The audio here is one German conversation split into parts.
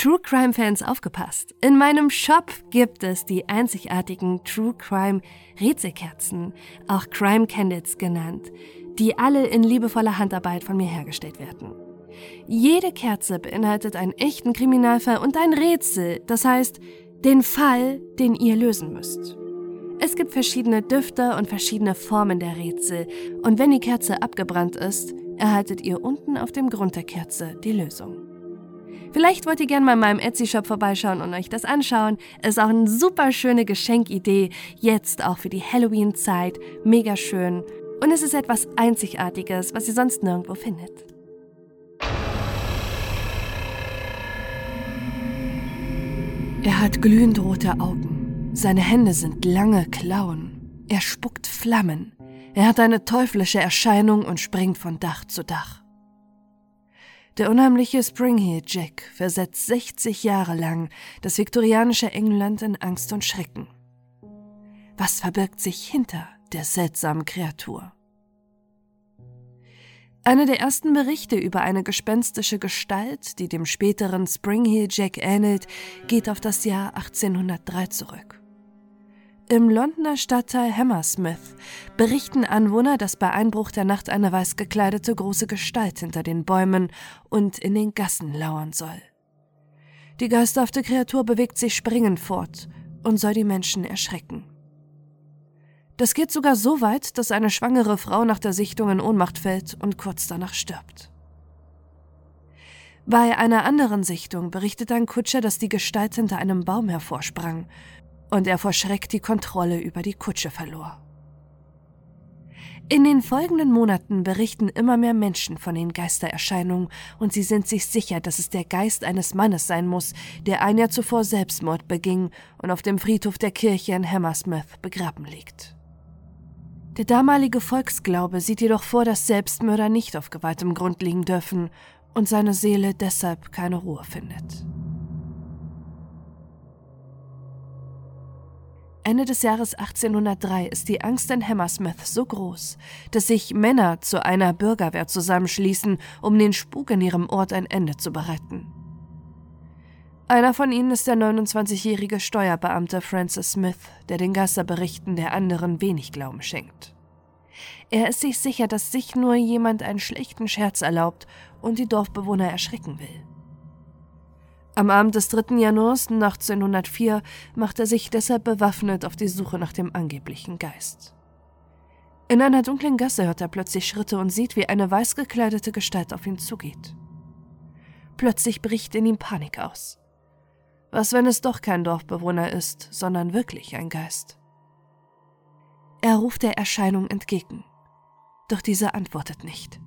True Crime Fans aufgepasst. In meinem Shop gibt es die einzigartigen True Crime Rätselkerzen, auch Crime Candles genannt, die alle in liebevoller Handarbeit von mir hergestellt werden. Jede Kerze beinhaltet einen echten Kriminalfall und ein Rätsel, das heißt den Fall, den ihr lösen müsst. Es gibt verschiedene Düfte und verschiedene Formen der Rätsel und wenn die Kerze abgebrannt ist, erhaltet ihr unten auf dem Grund der Kerze die Lösung. Vielleicht wollt ihr gerne mal in meinem Etsy-Shop vorbeischauen und euch das anschauen. Ist auch eine super schöne Geschenkidee, jetzt auch für die Halloween-Zeit. Mega schön. Und es ist etwas Einzigartiges, was ihr sonst nirgendwo findet. Er hat glühend rote Augen. Seine Hände sind lange Klauen. Er spuckt Flammen. Er hat eine teuflische Erscheinung und springt von Dach zu Dach. Der unheimliche Springheel Jack versetzt 60 Jahre lang das viktorianische England in Angst und Schrecken. Was verbirgt sich hinter der seltsamen Kreatur? Einer der ersten Berichte über eine gespenstische Gestalt, die dem späteren Springheel Jack ähnelt, geht auf das Jahr 1803 zurück. Im Londoner Stadtteil Hammersmith berichten Anwohner, dass bei Einbruch der Nacht eine weiß gekleidete große Gestalt hinter den Bäumen und in den Gassen lauern soll. Die geisterhafte Kreatur bewegt sich springend fort und soll die Menschen erschrecken. Das geht sogar so weit, dass eine schwangere Frau nach der Sichtung in Ohnmacht fällt und kurz danach stirbt. Bei einer anderen Sichtung berichtet ein Kutscher, dass die Gestalt hinter einem Baum hervorsprang und er vor Schreck die Kontrolle über die Kutsche verlor. In den folgenden Monaten berichten immer mehr Menschen von den Geistererscheinungen und sie sind sich sicher, dass es der Geist eines Mannes sein muss, der ein Jahr zuvor Selbstmord beging und auf dem Friedhof der Kirche in Hammersmith begraben liegt. Der damalige Volksglaube sieht jedoch vor, dass Selbstmörder nicht auf geweihtem Grund liegen dürfen und seine Seele deshalb keine Ruhe findet. Ende des Jahres 1803 ist die Angst in Hammersmith so groß, dass sich Männer zu einer Bürgerwehr zusammenschließen, um den Spuk in ihrem Ort ein Ende zu bereiten. Einer von ihnen ist der 29-jährige Steuerbeamte Francis Smith, der den Geisterberichten der anderen wenig Glauben schenkt. Er ist sich sicher, dass sich nur jemand einen schlechten Scherz erlaubt und die Dorfbewohner erschrecken will. Am Abend des 3. Januars 1804 macht er sich deshalb bewaffnet auf die Suche nach dem angeblichen Geist. In einer dunklen Gasse hört er plötzlich Schritte und sieht, wie eine weiß gekleidete Gestalt auf ihn zugeht. Plötzlich bricht in ihm Panik aus. Was, wenn es doch kein Dorfbewohner ist, sondern wirklich ein Geist? Er ruft der Erscheinung entgegen, doch diese antwortet nicht.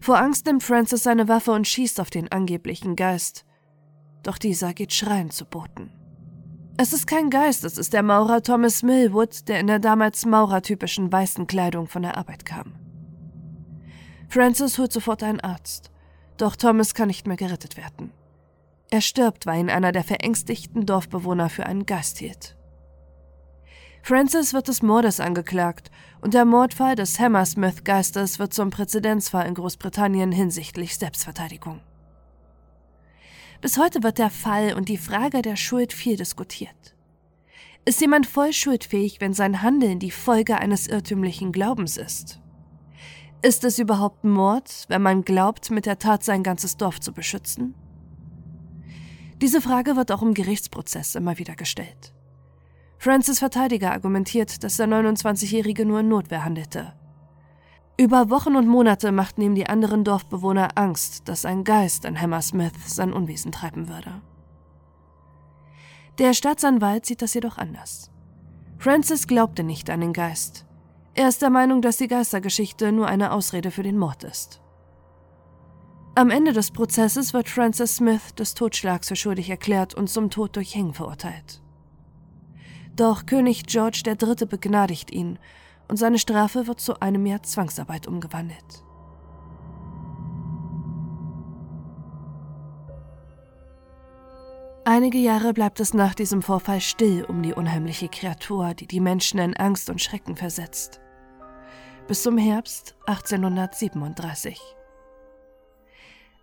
Vor Angst nimmt Francis seine Waffe und schießt auf den angeblichen Geist, doch dieser geht schreiend zu Boden. Es ist kein Geist, es ist der Maurer Thomas Millwood, der in der damals maurertypischen weißen Kleidung von der Arbeit kam. Francis holt sofort einen Arzt, doch Thomas kann nicht mehr gerettet werden. Er stirbt, weil ihn einer der verängstigten Dorfbewohner für einen Geist hielt. Francis wird des Mordes angeklagt und der Mordfall des Hammersmith-Geistes wird zum Präzedenzfall in Großbritannien hinsichtlich Selbstverteidigung. Bis heute wird der Fall und die Frage der Schuld viel diskutiert. Ist jemand voll schuldfähig, wenn sein Handeln die Folge eines irrtümlichen Glaubens ist? Ist es überhaupt Mord, wenn man glaubt, mit der Tat sein ganzes Dorf zu beschützen? Diese Frage wird auch im Gerichtsprozess immer wieder gestellt. Francis Verteidiger argumentiert, dass der 29-Jährige nur in Notwehr handelte über Wochen und Monate machten ihm die anderen Dorfbewohner Angst, dass ein Geist in Hammersmith sein Unwesen treiben würde. Der Staatsanwalt sieht das jedoch anders. Francis glaubte nicht an den Geist. Er ist der Meinung, dass die Geistergeschichte nur eine Ausrede für den Mord ist. Am Ende des Prozesses wird Francis Smith des Totschlags für schuldig erklärt und zum Tod durch Hängen verurteilt. Doch König George III. begnadigt ihn und seine Strafe wird zu einem Jahr Zwangsarbeit umgewandelt. Einige Jahre bleibt es nach diesem Vorfall still um die unheimliche Kreatur, die die Menschen in Angst und Schrecken versetzt. Bis zum Herbst 1837.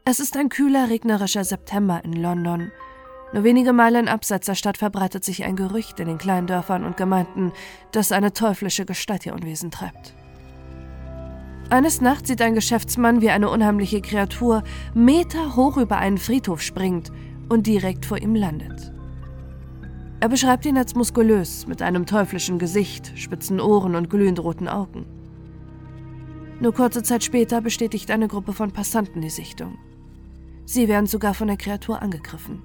Es ist ein kühler, regnerischer September in London. Nur wenige Meilen abseits der Stadt verbreitet sich ein Gerücht in den kleinen Dörfern und Gemeinden, dass eine teuflische Gestalt ihr Unwesen treibt. Eines Nachts sieht ein Geschäftsmann, wie eine unheimliche Kreatur Meter hoch über einen Friedhof springt und direkt vor ihm landet. Er beschreibt ihn als muskulös, mit einem teuflischen Gesicht, spitzen Ohren und glühend roten Augen. Nur kurze Zeit später bestätigt eine Gruppe von Passanten die Sichtung. Sie werden sogar von der Kreatur angegriffen.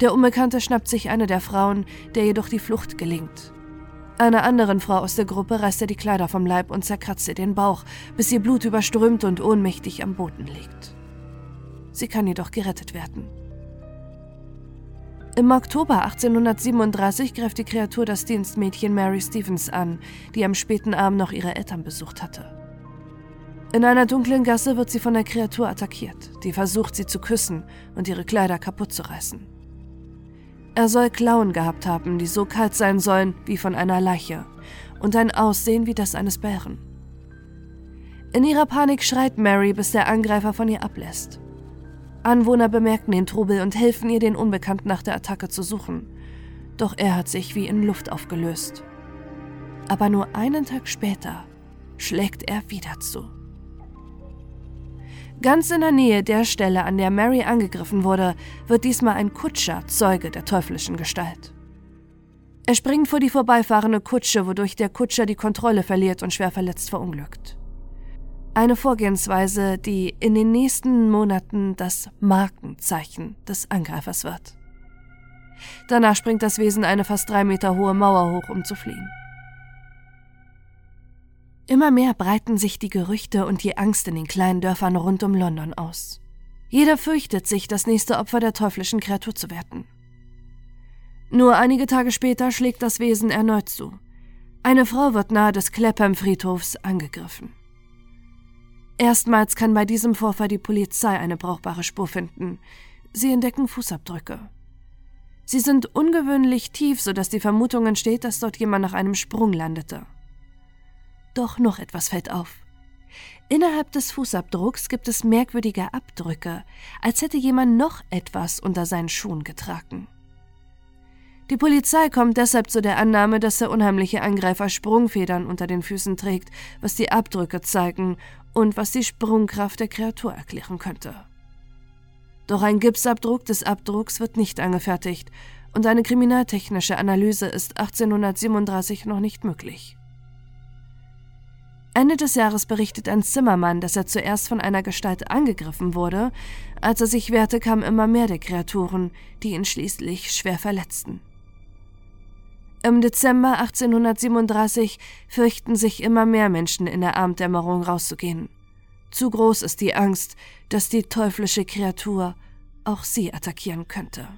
Der Unbekannte schnappt sich eine der Frauen, der jedoch die Flucht gelingt. Einer anderen Frau aus der Gruppe reißt er die Kleider vom Leib und zerkratzt ihr den Bauch, bis ihr Blut überströmt und ohnmächtig am Boden liegt. Sie kann jedoch gerettet werden. Im Oktober 1837 greift die Kreatur das Dienstmädchen Mary Stevens an, die am späten Abend noch ihre Eltern besucht hatte. In einer dunklen Gasse wird sie von der Kreatur attackiert, die versucht, sie zu küssen und ihre Kleider kaputt zu reißen. Er soll Klauen gehabt haben, die so kalt sein sollen wie von einer Leiche und ein Aussehen wie das eines Bären. In ihrer Panik schreit Mary, bis der Angreifer von ihr ablässt. Anwohner bemerken den Trubel und helfen ihr, den Unbekannten nach der Attacke zu suchen. Doch er hat sich wie in Luft aufgelöst. Aber nur einen Tag später schlägt er wieder zu. Ganz in der Nähe der Stelle, an der Mary angegriffen wurde, wird diesmal ein Kutscher Zeuge der teuflischen Gestalt. Er springt vor die vorbeifahrende Kutsche, wodurch der Kutscher die Kontrolle verliert und schwer verletzt verunglückt. Eine Vorgehensweise, die in den nächsten Monaten das Markenzeichen des Angreifers wird. Danach springt das Wesen eine fast drei Meter hohe Mauer hoch, um zu fliehen. Immer mehr breiten sich die Gerüchte und die Angst in den kleinen Dörfern rund um London aus. Jeder fürchtet sich, das nächste Opfer der teuflischen Kreatur zu werden. Nur einige Tage später schlägt das Wesen erneut zu. Eine Frau wird nahe des Clapham-Friedhofs angegriffen. Erstmals kann bei diesem Vorfall die Polizei eine brauchbare Spur finden. Sie entdecken Fußabdrücke. Sie sind ungewöhnlich tief, sodass die Vermutung entsteht, dass dort jemand nach einem Sprung landete. Doch noch etwas fällt auf. Innerhalb des Fußabdrucks gibt es merkwürdige Abdrücke, als hätte jemand noch etwas unter seinen Schuhen getragen. Die Polizei kommt deshalb zu der Annahme, dass der unheimliche Angreifer Sprungfedern unter den Füßen trägt, was die Abdrücke zeigen und was die Sprungkraft der Kreatur erklären könnte. Doch ein Gipsabdruck des Abdrucks wird nicht angefertigt und eine kriminaltechnische Analyse ist 1837 noch nicht möglich. Ende des Jahres berichtet ein Zimmermann, dass er zuerst von einer Gestalt angegriffen wurde. Als er sich wehrte, kamen immer mehr der Kreaturen, die ihn schließlich schwer verletzten. Im Dezember 1837 fürchten sich immer mehr Menschen in der Abenddämmerung rauszugehen. Zu groß ist die Angst, dass die teuflische Kreatur auch sie attackieren könnte.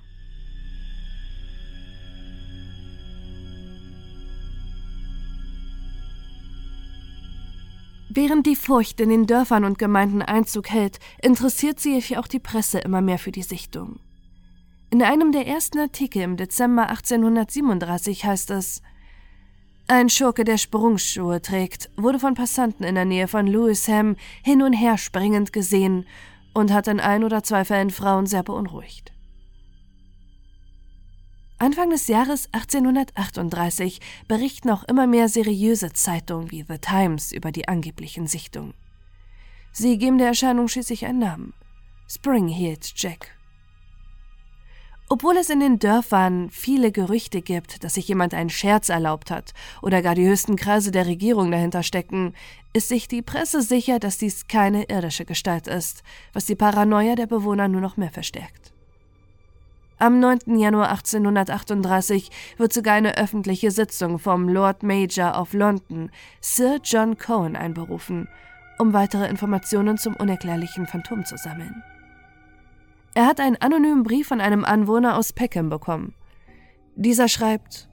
Während die Furcht in den Dörfern und Gemeinden Einzug hält, interessiert sich auch die Presse immer mehr für die Sichtung. In einem der ersten Artikel im Dezember 1837 heißt es, ein Schurke, der Sprungschuhe trägt, wurde von Passanten in der Nähe von Lewisham hin und her springend gesehen und hat in ein oder zwei Fällen Frauen sehr beunruhigt. Anfang des Jahres 1838 berichten auch immer mehr seriöse Zeitungen wie The Times über die angeblichen Sichtungen. Sie geben der Erscheinung schließlich einen Namen: Springheeled Jack. Obwohl es in den Dörfern viele Gerüchte gibt, dass sich jemand einen Scherz erlaubt hat oder gar die höchsten Kreise der Regierung dahinter stecken, ist sich die Presse sicher, dass dies keine irdische Gestalt ist, was die Paranoia der Bewohner nur noch mehr verstärkt. Am 9. Januar 1838 wird sogar eine öffentliche Sitzung vom Lord Major of London, Sir John Cohen, einberufen, um weitere Informationen zum unerklärlichen Phantom zu sammeln. Er hat einen anonymen Brief von einem Anwohner aus Peckham bekommen. Dieser schreibt,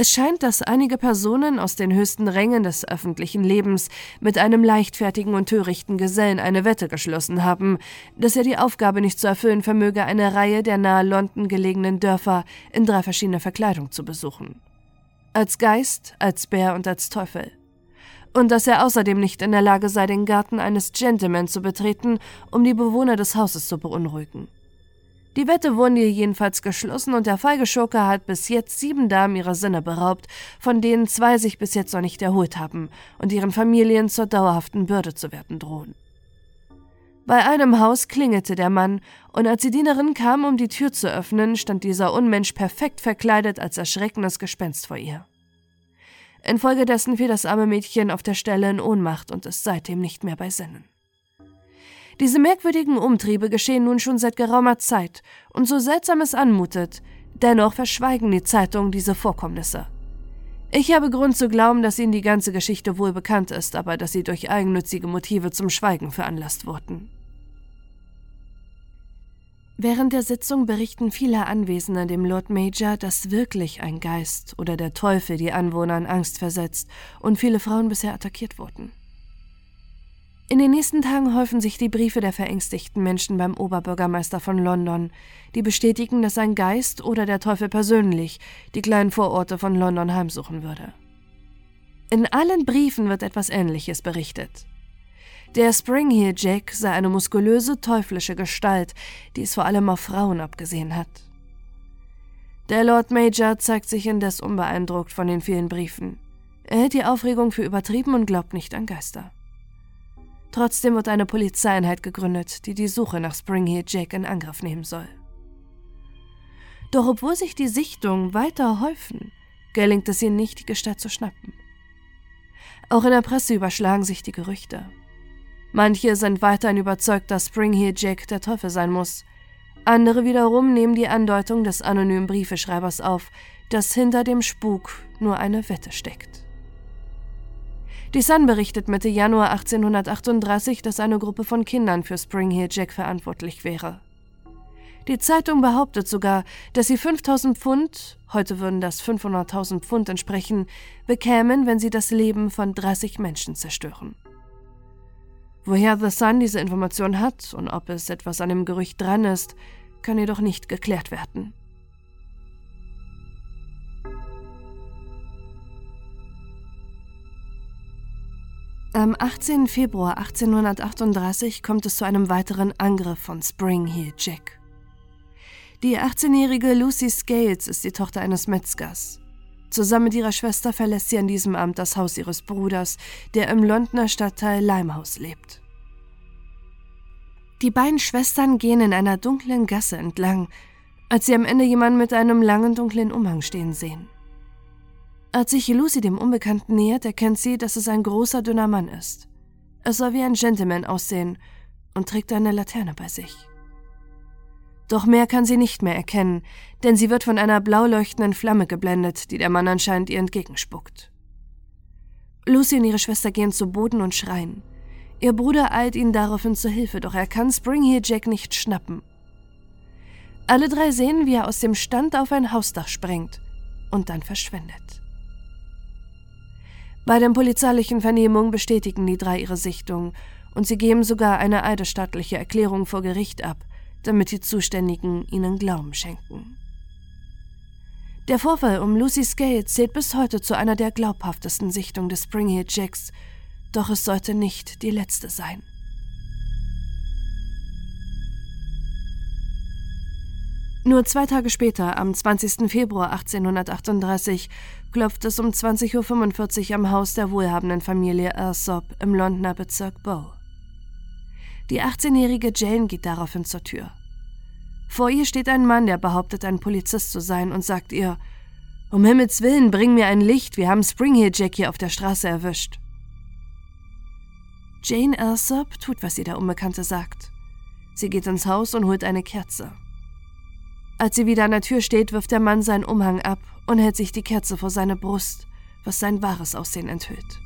es scheint, dass einige Personen aus den höchsten Rängen des öffentlichen Lebens mit einem leichtfertigen und törichten Gesellen eine Wette geschlossen haben, dass er die Aufgabe nicht zu erfüllen vermöge, eine Reihe der nahe London gelegenen Dörfer in drei verschiedener Verkleidung zu besuchen. Als Geist, als Bär und als Teufel. und dass er außerdem nicht in der Lage sei, den Garten eines Gentleman zu betreten, um die Bewohner des Hauses zu beunruhigen. Die Wette wurde jedenfalls geschlossen und der feige Schurke hat bis jetzt sieben Damen ihrer Sinne beraubt, von denen zwei sich bis jetzt noch nicht erholt haben und ihren Familien zur dauerhaften Bürde zu werden drohen. Bei einem Haus klingelte der Mann, und als die Dienerin kam, um die Tür zu öffnen, stand dieser Unmensch perfekt verkleidet als erschreckendes Gespenst vor ihr. Infolgedessen fiel das arme Mädchen auf der Stelle in Ohnmacht und ist seitdem nicht mehr bei Sinnen. Diese merkwürdigen Umtriebe geschehen nun schon seit geraumer Zeit, und so seltsam es anmutet, dennoch verschweigen die Zeitungen diese Vorkommnisse. Ich habe Grund zu glauben, dass ihnen die ganze Geschichte wohl bekannt ist, aber dass sie durch eigennützige Motive zum Schweigen veranlasst wurden. Während der Sitzung berichten viele Anwesende dem Lord Major, dass wirklich ein Geist oder der Teufel die Anwohner in Angst versetzt und viele Frauen bisher attackiert wurden. In den nächsten Tagen häufen sich die Briefe der verängstigten Menschen beim Oberbürgermeister von London, die bestätigen, dass ein Geist oder der Teufel persönlich die kleinen Vororte von London heimsuchen würde. In allen Briefen wird etwas Ähnliches berichtet. Der Springheel Jack sei eine muskulöse, teuflische Gestalt, die es vor allem auf Frauen abgesehen hat. Der Lord Major zeigt sich indes unbeeindruckt von den vielen Briefen. Er hält die Aufregung für übertrieben und glaubt nicht an Geister. Trotzdem wird eine Polizeieinheit gegründet, die die Suche nach Springheel Jack in Angriff nehmen soll. Doch obwohl sich die Sichtungen weiter häufen, gelingt es ihnen nicht, die Gestalt zu schnappen. Auch in der Presse überschlagen sich die Gerüchte. Manche sind weiterhin überzeugt, dass Springheel Jack der Teufel sein muss. Andere wiederum nehmen die Andeutung des anonymen Briefeschreibers auf, dass hinter dem Spuk nur eine Wette steckt. Die Sun berichtet Mitte Januar 1838, dass eine Gruppe von Kindern für Springheel Jack verantwortlich wäre. Die Zeitung behauptet sogar, dass sie 5000 Pfund, heute würden das 500.000 Pfund entsprechen, bekämen, wenn sie das Leben von 30 Menschen zerstören. Woher The Sun diese Information hat und ob es etwas an dem Gerücht dran ist, kann jedoch nicht geklärt werden. Am 18. Februar 1838 kommt es zu einem weiteren Angriff von Spring Heel Jack. Die 18-jährige Lucy Scales ist die Tochter eines Metzgers. Zusammen mit ihrer Schwester verlässt sie an diesem Abend das Haus ihres Bruders, der im Londoner Stadtteil Limehouse lebt. Die beiden Schwestern gehen in einer dunklen Gasse entlang, als sie am Ende jemanden mit einem langen dunklen Umhang stehen sehen. Als sich Lucy dem Unbekannten nähert, erkennt sie, dass es ein großer, dünner Mann ist. Er soll wie ein Gentleman aussehen und trägt eine Laterne bei sich. Doch mehr kann sie nicht mehr erkennen, denn sie wird von einer blau leuchtenden Flamme geblendet, die der Mann anscheinend ihr entgegenspuckt. Lucy und ihre Schwester gehen zu Boden und schreien. Ihr Bruder eilt ihnen daraufhin zu Hilfe, doch er kann Springheel Jack nicht schnappen. Alle drei sehen, wie er aus dem Stand auf ein Hausdach sprengt und dann verschwindet. Bei den polizeilichen Vernehmungen bestätigen die drei ihre Sichtung und sie geben sogar eine eidesstattliche Erklärung vor Gericht ab, damit die Zuständigen ihnen Glauben schenken. Der Vorfall um Lucy Scale zählt bis heute zu einer der glaubhaftesten Sichtungen des Springhill Jacks, doch es sollte nicht die letzte sein. Nur zwei Tage später, am 20. Februar 1838, klopft es um 20.45 Uhr am Haus der wohlhabenden Familie Ersop im Londoner Bezirk Bow. Die 18-jährige Jane geht daraufhin zur Tür. Vor ihr steht ein Mann, der behauptet, ein Polizist zu sein und sagt ihr, um Himmels Willen, bring mir ein Licht, wir haben Springhill Jack hier auf der Straße erwischt. Jane Ersop tut, was ihr der Unbekannte sagt. Sie geht ins Haus und holt eine Kerze. Als sie wieder an der Tür steht, wirft der Mann seinen Umhang ab und hält sich die Kerze vor seine Brust, was sein wahres Aussehen enthüllt.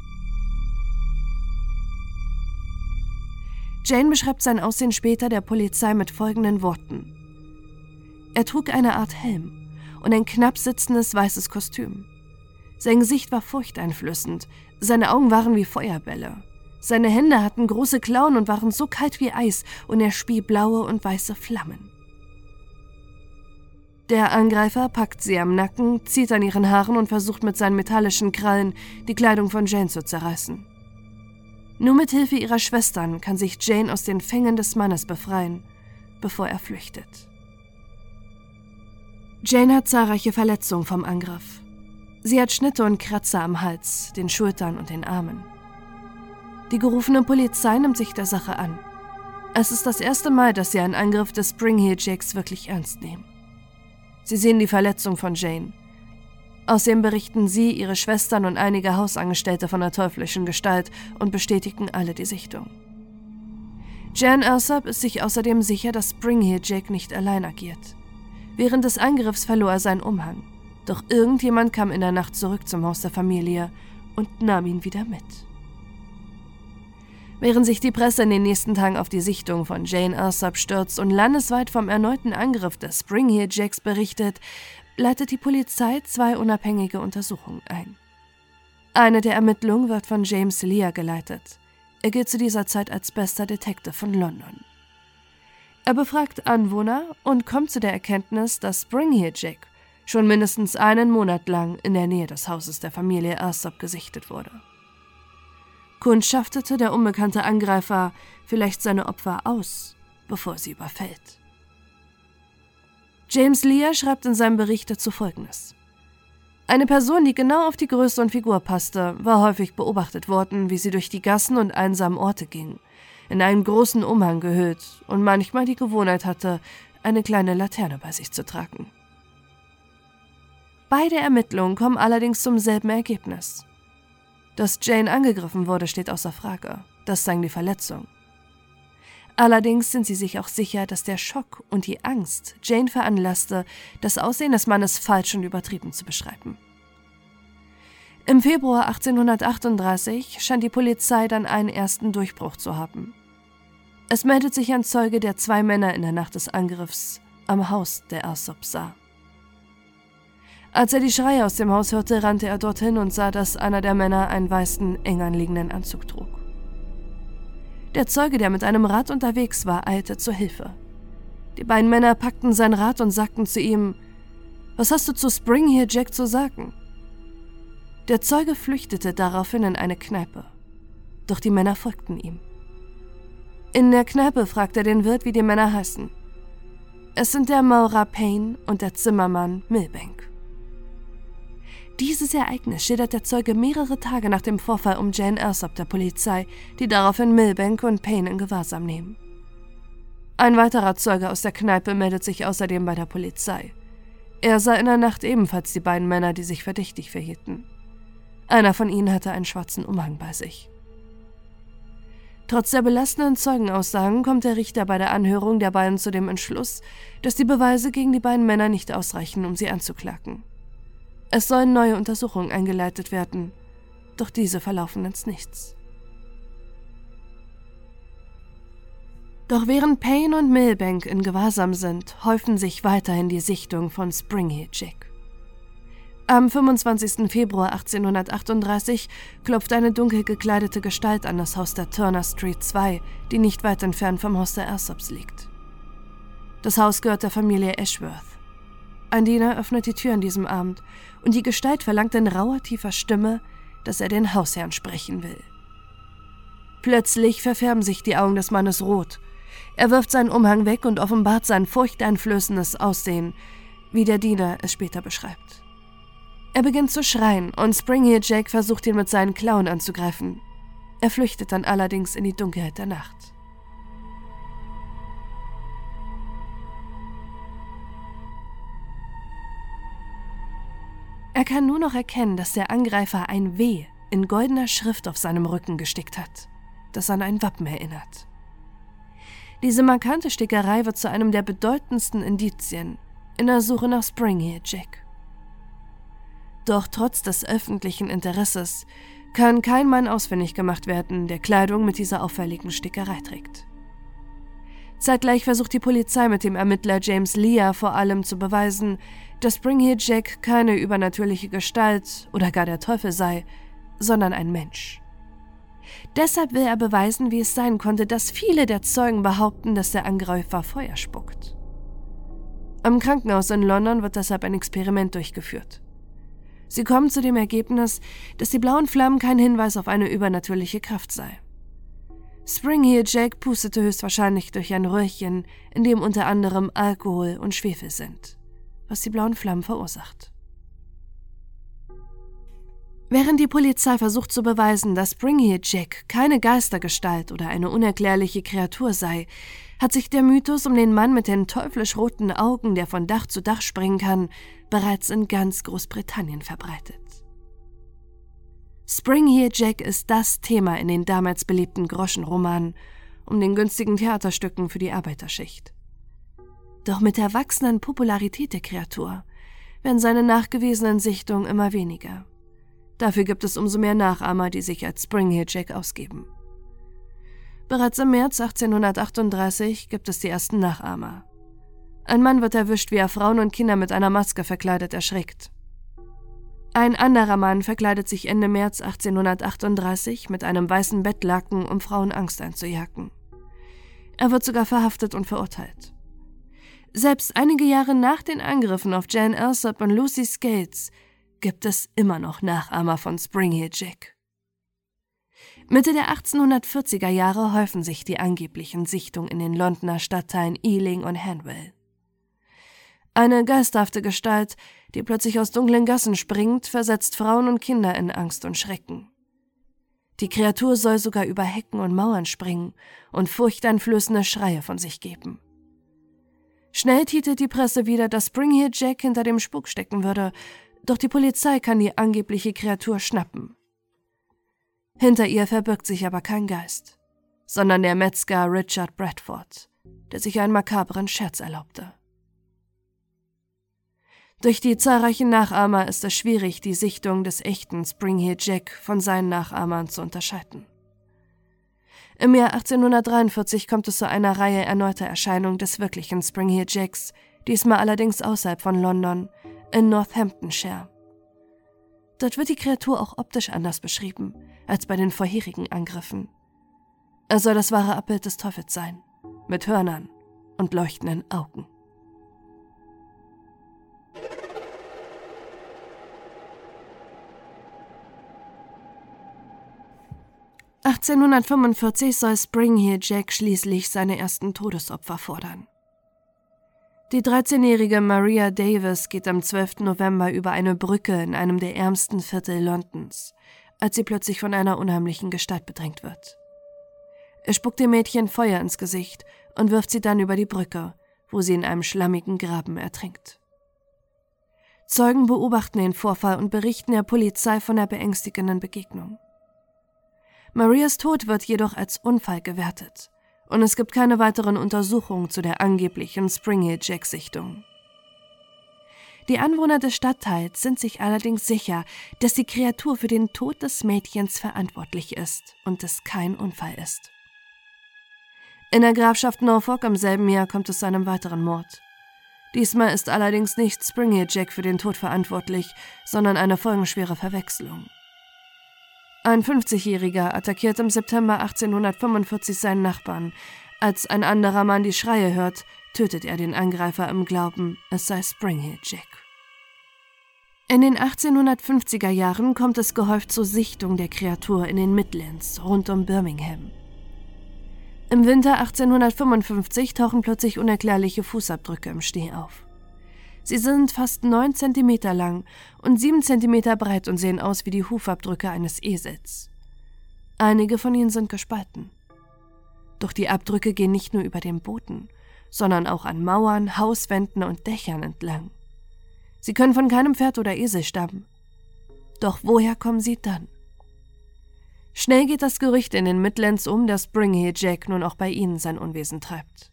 Jane beschreibt sein Aussehen später der Polizei mit folgenden Worten. Er trug eine Art Helm und ein knapp sitzendes weißes Kostüm. Sein Gesicht war furchteinflößend, seine Augen waren wie Feuerbälle. Seine Hände hatten große Klauen und waren so kalt wie Eis und er spie blaue und weiße Flammen. Der Angreifer packt sie am Nacken, zieht an ihren Haaren und versucht mit seinen metallischen Krallen die Kleidung von Jane zu zerreißen. Nur mit Hilfe ihrer Schwestern kann sich Jane aus den Fängen des Mannes befreien, bevor er flüchtet. Jane hat zahlreiche Verletzungen vom Angriff. Sie hat Schnitte und Kratzer am Hals, den Schultern und den Armen. Die gerufene Polizei nimmt sich der Sache an. Es ist das erste Mal, dass sie einen Angriff des Spring Jacks wirklich ernst nehmen. Sie sehen die Verletzung von Jane. Außerdem berichten sie, ihre Schwestern und einige Hausangestellte von der teuflischen Gestalt und bestätigen alle die Sichtung. Jan Alsop ist sich außerdem sicher, dass Spring Jack nicht allein agiert. Während des Angriffs verlor er seinen Umhang. Doch irgendjemand kam in der Nacht zurück zum Haus der Familie und nahm ihn wieder mit. Während sich die Presse in den nächsten Tagen auf die Sichtung von Jane Alsop stürzt und landesweit vom erneuten Angriff des Spring Hill Jacks berichtet, leitet die Polizei zwei unabhängige Untersuchungen ein. Eine der Ermittlungen wird von James Lear geleitet. Er gilt zu dieser Zeit als bester Detective von London. Er befragt Anwohner und kommt zu der Erkenntnis, dass Spring Hill Jack schon mindestens einen Monat lang in der Nähe des Hauses der Familie Ersop gesichtet wurde. Kundschaftete der unbekannte Angreifer vielleicht seine Opfer aus, bevor sie überfällt. James Lear schreibt in seinem Bericht dazu Folgendes. Eine Person, die genau auf die Größe und Figur passte, war häufig beobachtet worden, wie sie durch die Gassen und einsamen Orte ging, in einen großen Umhang gehüllt und manchmal die Gewohnheit hatte, eine kleine Laterne bei sich zu tragen. Beide Ermittlungen kommen allerdings zum selben Ergebnis. Dass Jane angegriffen wurde, steht außer Frage. Das zeigen die Verletzungen. Allerdings sind sie sich auch sicher, dass der Schock und die Angst Jane veranlasste, das Aussehen des Mannes falsch und übertrieben zu beschreiben. Im Februar 1838 scheint die Polizei dann einen ersten Durchbruch zu haben. Es meldet sich ein Zeuge, der zwei Männer in der Nacht des Angriffs am Haus der Ersop sah. Als er die Schreie aus dem Haus hörte, rannte er dorthin und sah, dass einer der Männer einen weißen, eng anliegenden Anzug trug. Der Zeuge, der mit einem Rad unterwegs war, eilte zur Hilfe. Die beiden Männer packten sein Rad und sagten zu ihm, Was hast du zu Spring hier, Jack, zu sagen? Der Zeuge flüchtete daraufhin in eine Kneipe. Doch die Männer folgten ihm. In der Kneipe fragte er den Wirt, wie die Männer heißen. Es sind der Maurer Payne und der Zimmermann Milbank. Dieses Ereignis schildert der Zeuge mehrere Tage nach dem Vorfall um Jane Ersop der Polizei, die daraufhin Milbank und Payne in Gewahrsam nehmen. Ein weiterer Zeuge aus der Kneipe meldet sich außerdem bei der Polizei. Er sah in der Nacht ebenfalls die beiden Männer, die sich verdächtig verhielten. Einer von ihnen hatte einen schwarzen Umhang bei sich. Trotz der belastenden Zeugenaussagen kommt der Richter bei der Anhörung der beiden zu dem Entschluss, dass die Beweise gegen die beiden Männer nicht ausreichen, um sie anzuklagen. Es sollen neue Untersuchungen eingeleitet werden, doch diese verlaufen ins Nichts. Doch während Payne und Milbank in Gewahrsam sind, häufen sich weiterhin die Sichtungen von Springhill Jack. Am 25. Februar 1838 klopft eine dunkel gekleidete Gestalt an das Haus der Turner Street 2, die nicht weit entfernt vom Haus der Ersops liegt. Das Haus gehört der Familie Ashworth. Ein Diener öffnet die Tür an diesem Abend und die Gestalt verlangt in rauer, tiefer Stimme, dass er den Hausherrn sprechen will. Plötzlich verfärben sich die Augen des Mannes rot. Er wirft seinen Umhang weg und offenbart sein furchteinflößendes Aussehen, wie der Diener es später beschreibt. Er beginnt zu schreien und Springheel Jack versucht ihn mit seinen Klauen anzugreifen. Er flüchtet dann allerdings in die Dunkelheit der Nacht. Er kann nur noch erkennen, dass der Angreifer ein W in goldener Schrift auf seinem Rücken gestickt hat, das an ein Wappen erinnert. Diese markante Stickerei wird zu einem der bedeutendsten Indizien in der Suche nach Springheel Jack. Doch trotz des öffentlichen Interesses kann kein Mann ausfindig gemacht werden, der Kleidung mit dieser auffälligen Stickerei trägt. Zeitgleich versucht die Polizei mit dem Ermittler James Lear vor allem zu beweisen, dass Springhill Jack keine übernatürliche Gestalt oder gar der Teufel sei, sondern ein Mensch. Deshalb will er beweisen, wie es sein konnte, dass viele der Zeugen behaupten, dass der Angreifer Feuer spuckt. Am Krankenhaus in London wird deshalb ein Experiment durchgeführt. Sie kommen zu dem Ergebnis, dass die blauen Flammen kein Hinweis auf eine übernatürliche Kraft sei. Springheel Jack pustete höchstwahrscheinlich durch ein Röhrchen, in dem unter anderem Alkohol und Schwefel sind, was die blauen Flammen verursacht. Während die Polizei versucht zu beweisen, dass Springheel Jack keine Geistergestalt oder eine unerklärliche Kreatur sei, hat sich der Mythos um den Mann mit den teuflisch roten Augen, der von Dach zu Dach springen kann, bereits in ganz Großbritannien verbreitet. Spring Here Jack ist das Thema in den damals beliebten Groschenromanen um den günstigen Theaterstücken für die Arbeiterschicht. Doch mit der wachsenden Popularität der Kreatur werden seine nachgewiesenen Sichtungen immer weniger. Dafür gibt es umso mehr Nachahmer, die sich als Spring Here Jack ausgeben. Bereits im März 1838 gibt es die ersten Nachahmer. Ein Mann wird erwischt, wie er Frauen und Kinder mit einer Maske verkleidet erschreckt. Ein anderer Mann verkleidet sich Ende März 1838 mit einem weißen Bettlaken, um Frauen Angst einzujagen. Er wird sogar verhaftet und verurteilt. Selbst einige Jahre nach den Angriffen auf Jan Alsop und Lucy Scales gibt es immer noch Nachahmer von Springheel Jack. Mitte der 1840er Jahre häufen sich die angeblichen Sichtungen in den Londoner Stadtteilen Ealing und Hanwell. Eine geisterhafte Gestalt, die plötzlich aus dunklen Gassen springt, versetzt Frauen und Kinder in Angst und Schrecken. Die Kreatur soll sogar über Hecken und Mauern springen und furchteinflößende Schreie von sich geben. Schnell titelt die Presse wieder, dass Springheel Jack hinter dem Spuk stecken würde, doch die Polizei kann die angebliche Kreatur schnappen. Hinter ihr verbirgt sich aber kein Geist, sondern der Metzger Richard Bradford, der sich einen makabren Scherz erlaubte. Durch die zahlreichen Nachahmer ist es schwierig, die Sichtung des echten Springheel Jack von seinen Nachahmern zu unterscheiden. Im Jahr 1843 kommt es zu einer Reihe erneuter Erscheinungen des wirklichen Springheel Jacks, diesmal allerdings außerhalb von London, in Northamptonshire. Dort wird die Kreatur auch optisch anders beschrieben als bei den vorherigen Angriffen. Er soll das wahre Abbild des Teufels sein, mit Hörnern und leuchtenden Augen. 1845 soll Springheel Jack schließlich seine ersten Todesopfer fordern. Die 13-jährige Maria Davis geht am 12. November über eine Brücke in einem der ärmsten Viertel Londons, als sie plötzlich von einer unheimlichen Gestalt bedrängt wird. Er spuckt dem Mädchen Feuer ins Gesicht und wirft sie dann über die Brücke, wo sie in einem schlammigen Graben ertrinkt. Zeugen beobachten den Vorfall und berichten der Polizei von der beängstigenden Begegnung. Marias Tod wird jedoch als Unfall gewertet und es gibt keine weiteren Untersuchungen zu der angeblichen Springhill Jack-Sichtung. Die Anwohner des Stadtteils sind sich allerdings sicher, dass die Kreatur für den Tod des Mädchens verantwortlich ist und es kein Unfall ist. In der Grafschaft Norfolk im selben Jahr kommt es zu einem weiteren Mord. Diesmal ist allerdings nicht Springhill Jack für den Tod verantwortlich, sondern eine folgenschwere Verwechslung. Ein 50-Jähriger attackiert im September 1845 seinen Nachbarn. Als ein anderer Mann die Schreie hört, tötet er den Angreifer im Glauben, es sei Springhill Jack. In den 1850er Jahren kommt es gehäuft zur Sichtung der Kreatur in den Midlands rund um Birmingham. Im Winter 1855 tauchen plötzlich unerklärliche Fußabdrücke im Schnee auf. Sie sind fast 9 cm lang und 7 cm breit und sehen aus wie die Hufabdrücke eines Esels. Einige von ihnen sind gespalten. Doch die Abdrücke gehen nicht nur über den Boden, sondern auch an Mauern, Hauswänden und Dächern entlang. Sie können von keinem Pferd oder Esel stammen. Doch woher kommen sie dann? Schnell geht das Gerücht in den Midlands um, dass Springheel Jack nun auch bei ihnen sein Unwesen treibt.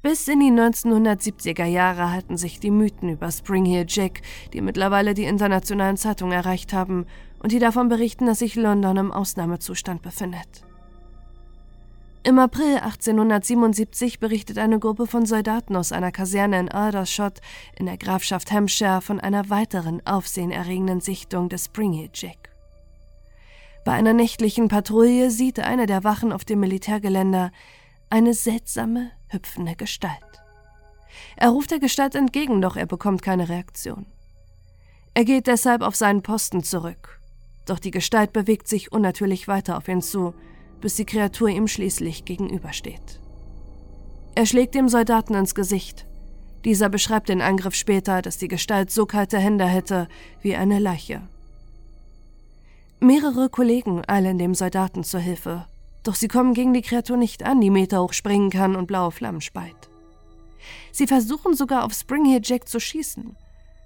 Bis in die 1970er Jahre halten sich die Mythen über Springheel Jack, die mittlerweile die internationalen Zeitungen erreicht haben und die davon berichten, dass sich London im Ausnahmezustand befindet. Im April 1877 berichtet eine Gruppe von Soldaten aus einer Kaserne in Aldershot in der Grafschaft Hampshire von einer weiteren aufsehenerregenden Sichtung des Springheel Jack. Bei einer nächtlichen Patrouille sieht eine der Wachen auf dem Militärgeländer eine seltsame, hüpfende Gestalt. Er ruft der Gestalt entgegen, doch er bekommt keine Reaktion. Er geht deshalb auf seinen Posten zurück. Doch die Gestalt bewegt sich unnatürlich weiter auf ihn zu, bis die Kreatur ihm schließlich gegenübersteht. Er schlägt dem Soldaten ins Gesicht. Dieser beschreibt den Angriff später, dass die Gestalt so kalte Hände hätte wie eine Leiche. Mehrere Kollegen eilen dem Soldaten zur Hilfe, doch sie kommen gegen die Kreatur nicht an, die Meter hoch springen kann und blaue Flammen speit. Sie versuchen sogar auf Springhill Jack zu schießen,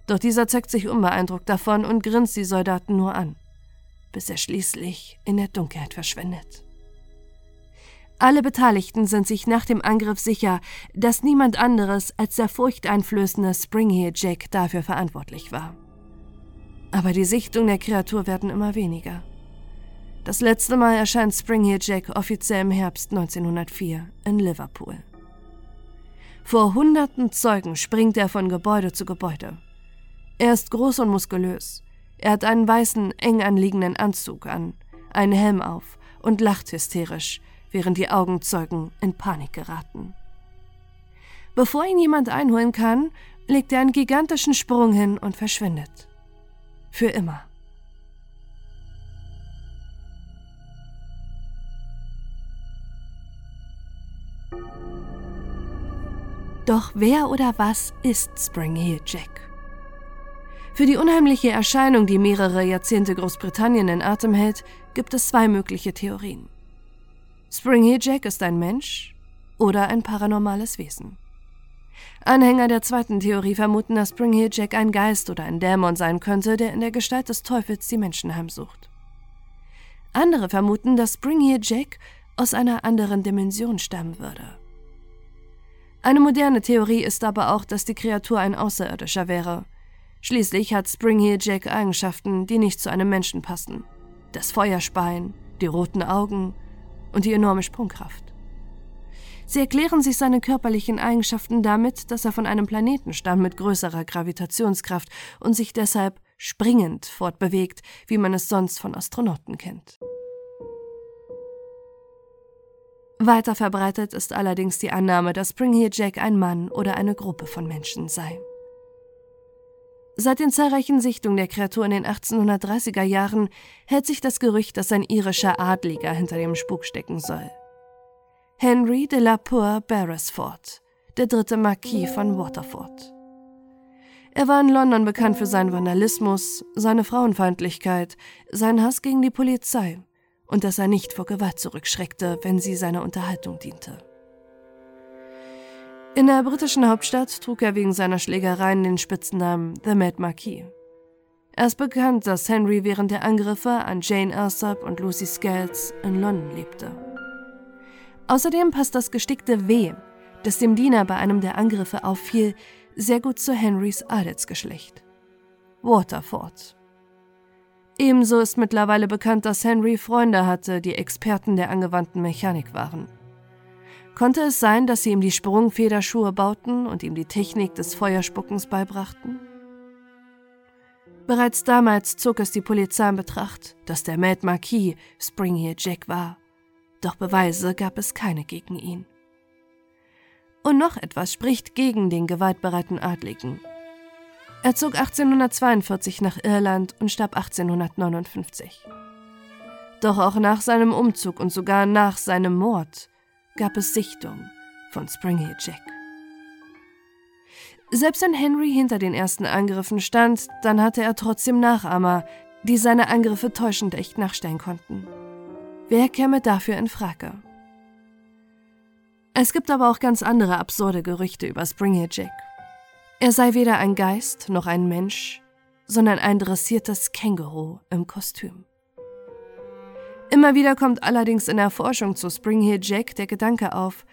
doch dieser zeigt sich unbeeindruckt davon und grinst die Soldaten nur an, bis er schließlich in der Dunkelheit verschwindet. Alle Beteiligten sind sich nach dem Angriff sicher, dass niemand anderes als der furchteinflößende Springheel Jack dafür verantwortlich war. Aber die Sichtungen der Kreatur werden immer weniger. Das letzte Mal erscheint Springheel Jack offiziell im Herbst 1904 in Liverpool. Vor hunderten Zeugen springt er von Gebäude zu Gebäude. Er ist groß und muskulös. Er hat einen weißen, eng anliegenden Anzug an, einen Helm auf und lacht hysterisch, während die Augenzeugen in Panik geraten. Bevor ihn jemand einholen kann, legt er einen gigantischen Sprung hin und verschwindet. Für immer. Doch wer oder was ist Spring Heel Jack? Für die unheimliche Erscheinung, die mehrere Jahrzehnte Großbritannien in Atem hält, gibt es zwei mögliche Theorien. Springy Jack ist ein Mensch oder ein paranormales Wesen. Anhänger der zweiten Theorie vermuten, dass Springheel Jack ein Geist oder ein Dämon sein könnte, der in der Gestalt des Teufels die Menschen heimsucht. Andere vermuten, dass Springheel Jack aus einer anderen Dimension stammen würde. Eine moderne Theorie ist aber auch, dass die Kreatur ein Außerirdischer wäre Schließlich hat Springheel Jack Eigenschaften, die nicht zu einem Menschen passen. Das Feuerspeien, die roten Augen und die enorme Sprungkraft. Sie erklären sich seine körperlichen Eigenschaften damit, dass er von einem Planeten stammt mit größerer Gravitationskraft und sich deshalb springend fortbewegt, wie man es sonst von Astronauten kennt. Weiter verbreitet ist allerdings die Annahme, dass Springheel Jack ein Mann oder eine Gruppe von Menschen sei. Seit den zahlreichen Sichtungen der Kreatur in den 1830er Jahren hält sich das Gerücht, dass ein irischer Adliger hinter dem Spuk stecken soll. Henry de la Poor Beresford, der dritte Marquis von Waterford. Er war in London bekannt für seinen Vandalismus, seine Frauenfeindlichkeit, seinen Hass gegen die Polizei und dass er nicht vor Gewalt zurückschreckte, wenn sie seiner Unterhaltung diente. In der britischen Hauptstadt trug er wegen seiner Schlägereien den Spitznamen The Mad Marquis. Er ist bekannt, dass Henry während der Angriffe an Jane Alsop und Lucy Scales in London lebte. Außerdem passt das gestickte W, das dem Diener bei einem der Angriffe auffiel, sehr gut zu Henrys Adelsgeschlecht. Waterford. Ebenso ist mittlerweile bekannt, dass Henry Freunde hatte, die Experten der angewandten Mechanik waren. Konnte es sein, dass sie ihm die Sprungfederschuhe bauten und ihm die Technik des Feuerspuckens beibrachten? Bereits damals zog es die Polizei in Betracht, dass der Mad Marquis Springheel Jack war, doch Beweise gab es keine gegen ihn. Und noch etwas spricht gegen den gewaltbereiten Adligen. Er zog 1842 nach Irland und starb 1859. Doch auch nach seinem Umzug und sogar nach seinem Mord gab es Sichtungen von Springheel Jack. Selbst wenn Henry hinter den ersten Angriffen stand, dann hatte er trotzdem Nachahmer, die seine Angriffe täuschend echt nachstellen konnten. Wer käme dafür in Frage? Es gibt aber auch ganz andere absurde Gerüchte über Springheel Jack. Er sei weder ein Geist noch ein Mensch, sondern ein dressiertes Känguru im Kostüm. Immer wieder kommt allerdings in der Forschung zu Springheel Jack der Gedanke auf,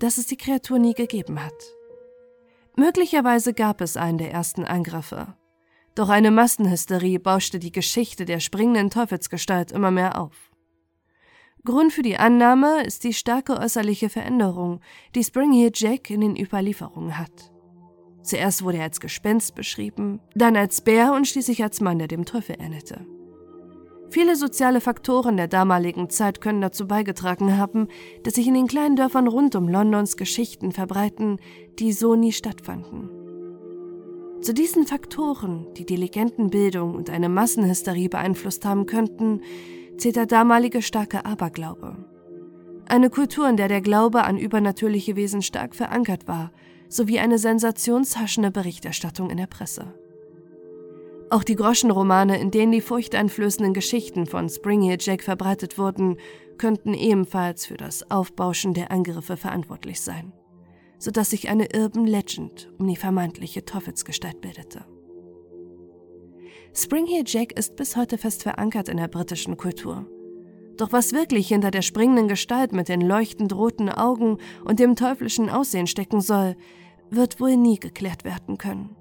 dass es die Kreatur nie gegeben hat. Möglicherweise gab es einen der ersten Angriffe. Doch eine Massenhysterie bauschte die Geschichte der springenden Teufelsgestalt immer mehr auf. Grund für die Annahme ist die starke äußerliche Veränderung, die Springheel Jack in den Überlieferungen hat. Zuerst wurde er als Gespenst beschrieben, dann als Bär und schließlich als Mann, der dem Teufel ähnelte. Viele soziale Faktoren der damaligen Zeit können dazu beigetragen haben, dass sich in den kleinen Dörfern rund um Londons Geschichten verbreiten, die so nie stattfanden. Zu diesen Faktoren, die die Legendenbildung und eine Massenhysterie beeinflusst haben könnten, zählt der damalige starke Aberglaube. Eine Kultur, in der der Glaube an übernatürliche Wesen stark verankert war, sowie eine sensationshaschende Berichterstattung in der Presse. Auch die Groschenromane, in denen die furchteinflößenden Geschichten von Springhill Jack verbreitet wurden, könnten ebenfalls für das Aufbauschen der Angriffe verantwortlich sein, sodass sich eine Urban Legend um die vermeintliche Teufelsgestalt bildete. Springheel Jack ist bis heute fest verankert in der britischen Kultur. Doch was wirklich hinter der springenden Gestalt mit den leuchtend roten Augen und dem teuflischen Aussehen stecken soll, wird wohl nie geklärt werden können.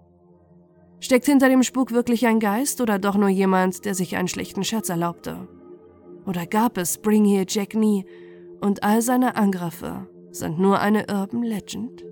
Steckt hinter dem Spuk wirklich ein Geist oder doch nur jemand, der sich einen schlechten Scherz erlaubte? Oder gab es Bring Here Jack nie und all seine Angriffe sind nur eine Urban Legend?